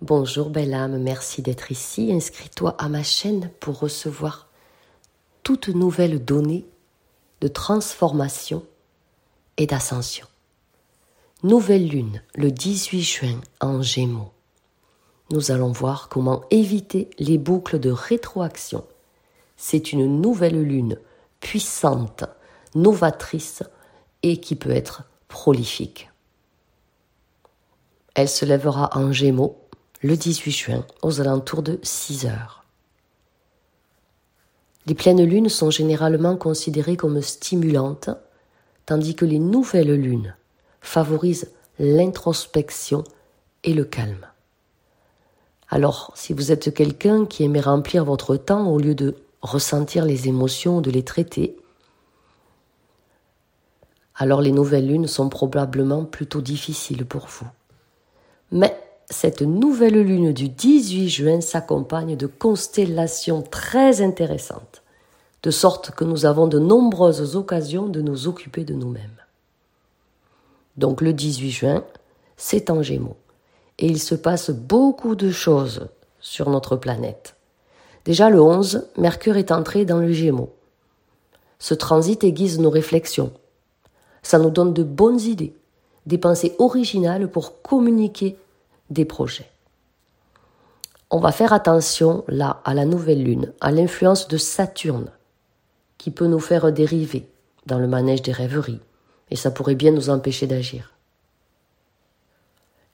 Bonjour belle âme, merci d'être ici. Inscris-toi à ma chaîne pour recevoir toute nouvelle donnée de transformation et d'ascension. Nouvelle lune le 18 juin en Gémeaux. Nous allons voir comment éviter les boucles de rétroaction. C'est une nouvelle lune puissante, novatrice et qui peut être prolifique. Elle se lèvera en Gémeaux le 18 juin aux alentours de 6 heures. Les pleines lunes sont généralement considérées comme stimulantes, tandis que les nouvelles lunes favorisent l'introspection et le calme. Alors, si vous êtes quelqu'un qui aimait remplir votre temps au lieu de ressentir les émotions ou de les traiter, alors les nouvelles lunes sont probablement plutôt difficiles pour vous. Mais cette nouvelle lune du 18 juin s'accompagne de constellations très intéressantes, de sorte que nous avons de nombreuses occasions de nous occuper de nous-mêmes. Donc le 18 juin, c'est en Gémeaux, et il se passe beaucoup de choses sur notre planète. Déjà le 11, Mercure est entré dans le Gémeaux. Ce transit aiguise nos réflexions. Ça nous donne de bonnes idées, des pensées originales pour communiquer des projets. On va faire attention là à la nouvelle lune, à l'influence de Saturne, qui peut nous faire dériver dans le manège des rêveries, et ça pourrait bien nous empêcher d'agir.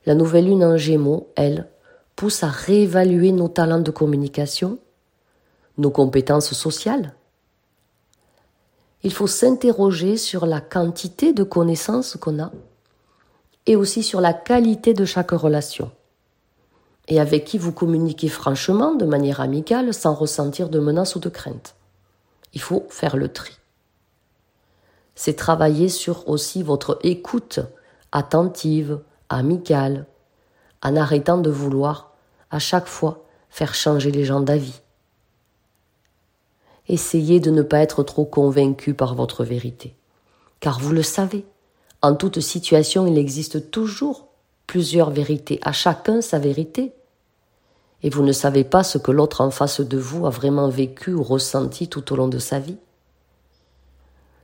La nouvelle lune en gémeaux, elle, pousse à réévaluer nos talents de communication, nos compétences sociales. Il faut s'interroger sur la quantité de connaissances qu'on a et aussi sur la qualité de chaque relation. Et avec qui vous communiquez franchement, de manière amicale, sans ressentir de menaces ou de crainte. Il faut faire le tri. C'est travailler sur aussi votre écoute attentive, amicale, en arrêtant de vouloir à chaque fois faire changer les gens d'avis. Essayez de ne pas être trop convaincu par votre vérité, car vous le savez, en toute situation, il existe toujours plusieurs vérités, à chacun sa vérité. Et vous ne savez pas ce que l'autre en face de vous a vraiment vécu ou ressenti tout au long de sa vie.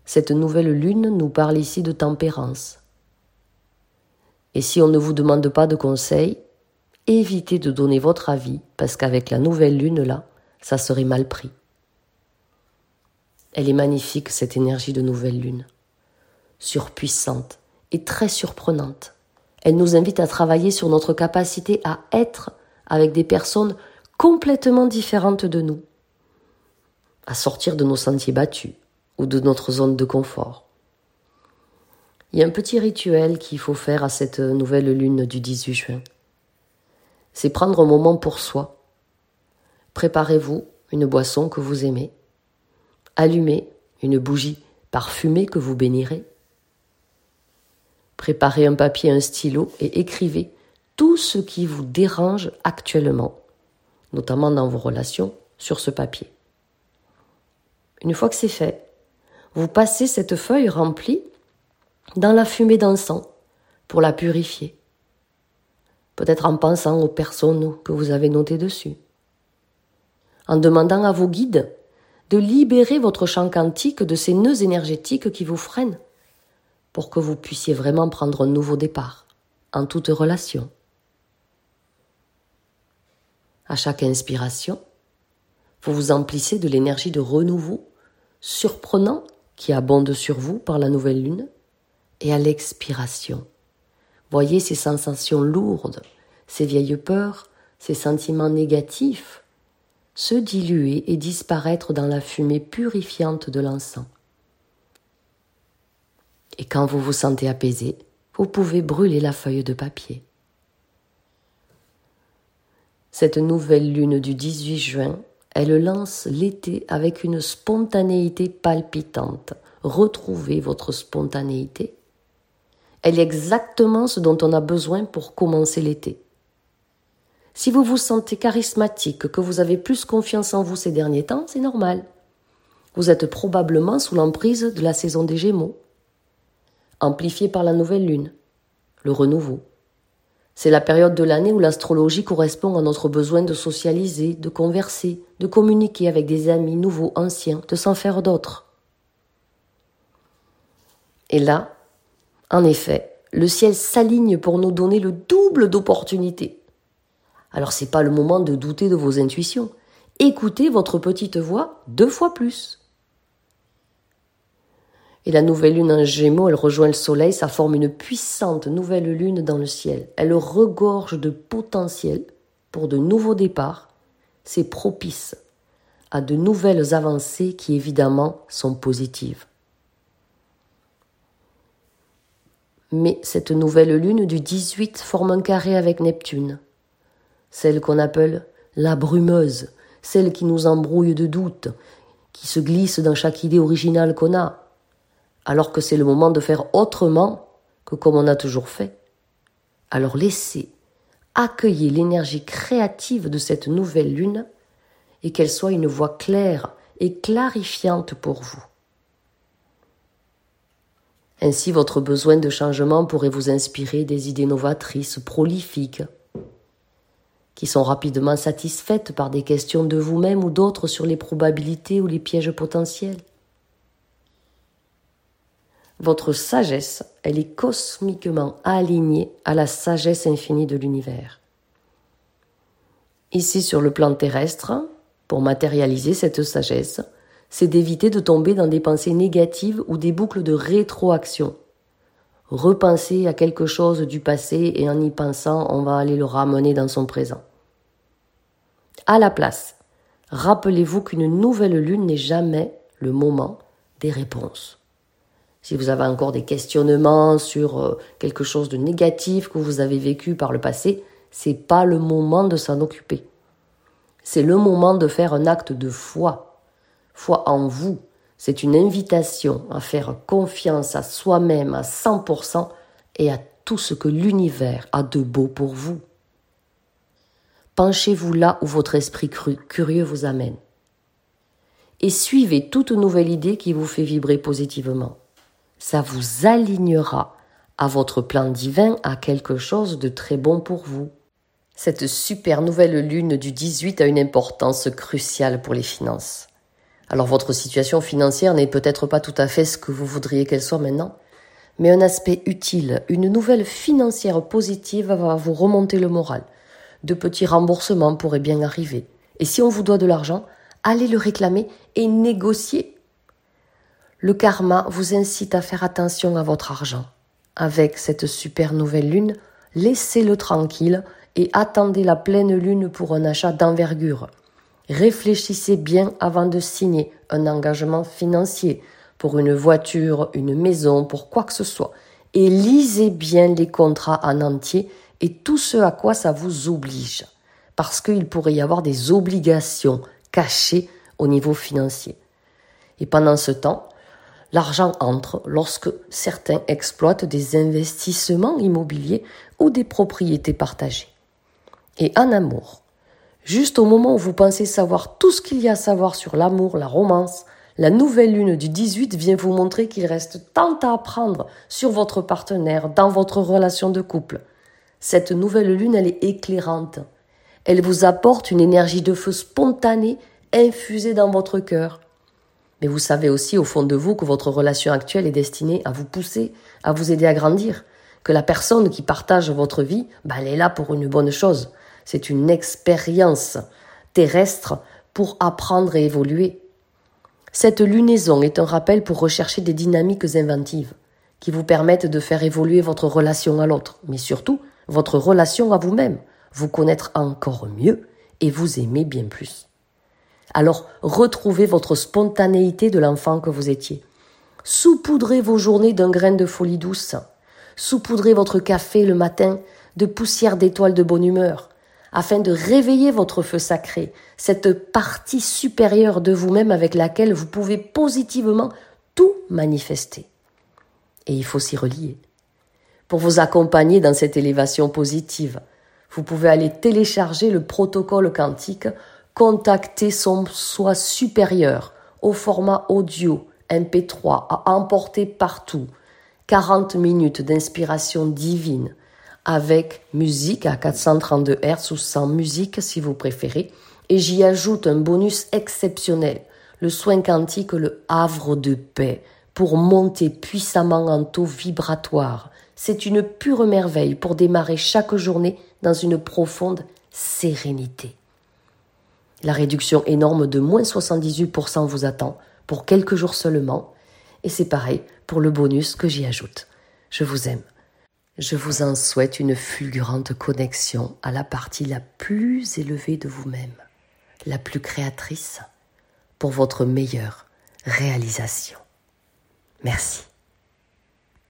Cette nouvelle lune nous parle ici de tempérance. Et si on ne vous demande pas de conseils, évitez de donner votre avis, parce qu'avec la nouvelle lune là, ça serait mal pris. Elle est magnifique, cette énergie de nouvelle lune surpuissante et très surprenante. Elle nous invite à travailler sur notre capacité à être avec des personnes complètement différentes de nous, à sortir de nos sentiers battus ou de notre zone de confort. Il y a un petit rituel qu'il faut faire à cette nouvelle lune du 18 juin. C'est prendre un moment pour soi. Préparez-vous une boisson que vous aimez. Allumez une bougie parfumée que vous bénirez Préparez un papier, un stylo et écrivez tout ce qui vous dérange actuellement, notamment dans vos relations, sur ce papier. Une fois que c'est fait, vous passez cette feuille remplie dans la fumée d'encens pour la purifier. Peut-être en pensant aux personnes que vous avez notées dessus. En demandant à vos guides de libérer votre champ quantique de ces nœuds énergétiques qui vous freinent pour que vous puissiez vraiment prendre un nouveau départ en toute relation. À chaque inspiration, vous vous emplissez de l'énergie de renouveau surprenant qui abonde sur vous par la nouvelle lune, et à l'expiration, voyez ces sensations lourdes, ces vieilles peurs, ces sentiments négatifs se diluer et disparaître dans la fumée purifiante de l'encens. Et quand vous vous sentez apaisé, vous pouvez brûler la feuille de papier. Cette nouvelle lune du 18 juin, elle lance l'été avec une spontanéité palpitante. Retrouvez votre spontanéité. Elle est exactement ce dont on a besoin pour commencer l'été. Si vous vous sentez charismatique, que vous avez plus confiance en vous ces derniers temps, c'est normal. Vous êtes probablement sous l'emprise de la saison des Gémeaux amplifié par la nouvelle lune, le renouveau. C'est la période de l'année où l'astrologie correspond à notre besoin de socialiser, de converser, de communiquer avec des amis nouveaux, anciens, de s'en faire d'autres. Et là, en effet, le ciel s'aligne pour nous donner le double d'opportunités. Alors c'est pas le moment de douter de vos intuitions. Écoutez votre petite voix deux fois plus. Et la nouvelle lune en gémeaux, elle rejoint le soleil, ça forme une puissante nouvelle lune dans le ciel. Elle regorge de potentiel pour de nouveaux départs. C'est propice à de nouvelles avancées qui évidemment sont positives. Mais cette nouvelle lune du 18 forme un carré avec Neptune, celle qu'on appelle la brumeuse, celle qui nous embrouille de doutes, qui se glisse dans chaque idée originale qu'on a, alors que c'est le moment de faire autrement que comme on a toujours fait. Alors laissez, accueillez l'énergie créative de cette nouvelle lune et qu'elle soit une voix claire et clarifiante pour vous. Ainsi votre besoin de changement pourrait vous inspirer des idées novatrices, prolifiques, qui sont rapidement satisfaites par des questions de vous-même ou d'autres sur les probabilités ou les pièges potentiels. Votre sagesse, elle est cosmiquement alignée à la sagesse infinie de l'univers. Ici, sur le plan terrestre, pour matérialiser cette sagesse, c'est d'éviter de tomber dans des pensées négatives ou des boucles de rétroaction. Repenser à quelque chose du passé et en y pensant, on va aller le ramener dans son présent. À la place, rappelez-vous qu'une nouvelle lune n'est jamais le moment des réponses. Si vous avez encore des questionnements sur euh, quelque chose de négatif que vous avez vécu par le passé, c'est pas le moment de s'en occuper. C'est le moment de faire un acte de foi. Foi en vous. C'est une invitation à faire confiance à soi-même à 100% et à tout ce que l'univers a de beau pour vous. Penchez-vous là où votre esprit curieux vous amène. Et suivez toute nouvelle idée qui vous fait vibrer positivement ça vous alignera à votre plan divin, à quelque chose de très bon pour vous. Cette super nouvelle lune du 18 a une importance cruciale pour les finances. Alors votre situation financière n'est peut-être pas tout à fait ce que vous voudriez qu'elle soit maintenant, mais un aspect utile, une nouvelle financière positive va vous remonter le moral. De petits remboursements pourraient bien arriver. Et si on vous doit de l'argent, allez le réclamer et négocier le karma vous incite à faire attention à votre argent. Avec cette super nouvelle lune, laissez-le tranquille et attendez la pleine lune pour un achat d'envergure. Réfléchissez bien avant de signer un engagement financier pour une voiture, une maison, pour quoi que ce soit. Et lisez bien les contrats en entier et tout ce à quoi ça vous oblige. Parce qu'il pourrait y avoir des obligations cachées au niveau financier. Et pendant ce temps, L'argent entre lorsque certains exploitent des investissements immobiliers ou des propriétés partagées. Et en amour, juste au moment où vous pensez savoir tout ce qu'il y a à savoir sur l'amour, la romance, la nouvelle lune du 18 vient vous montrer qu'il reste tant à apprendre sur votre partenaire, dans votre relation de couple. Cette nouvelle lune, elle est éclairante. Elle vous apporte une énergie de feu spontanée infusée dans votre cœur. Mais vous savez aussi au fond de vous que votre relation actuelle est destinée à vous pousser, à vous aider à grandir, que la personne qui partage votre vie, bah, elle est là pour une bonne chose. C'est une expérience terrestre pour apprendre et évoluer. Cette lunaison est un rappel pour rechercher des dynamiques inventives qui vous permettent de faire évoluer votre relation à l'autre, mais surtout votre relation à vous-même, vous connaître encore mieux et vous aimer bien plus. Alors retrouvez votre spontanéité de l'enfant que vous étiez. Saupoudrez vos journées d'un grain de folie douce. Saupoudrez votre café le matin de poussière d'étoiles de bonne humeur, afin de réveiller votre feu sacré, cette partie supérieure de vous-même avec laquelle vous pouvez positivement tout manifester. Et il faut s'y relier. Pour vous accompagner dans cette élévation positive, vous pouvez aller télécharger le protocole quantique contacter son soi supérieur au format audio MP3 à emporter partout. 40 minutes d'inspiration divine avec musique à 432 Hz ou sans musique si vous préférez. Et j'y ajoute un bonus exceptionnel, le soin quantique, le havre de paix, pour monter puissamment en taux vibratoire. C'est une pure merveille pour démarrer chaque journée dans une profonde sérénité. La réduction énorme de moins 78% vous attend pour quelques jours seulement. Et c'est pareil pour le bonus que j'y ajoute. Je vous aime. Je vous en souhaite une fulgurante connexion à la partie la plus élevée de vous-même, la plus créatrice, pour votre meilleure réalisation. Merci.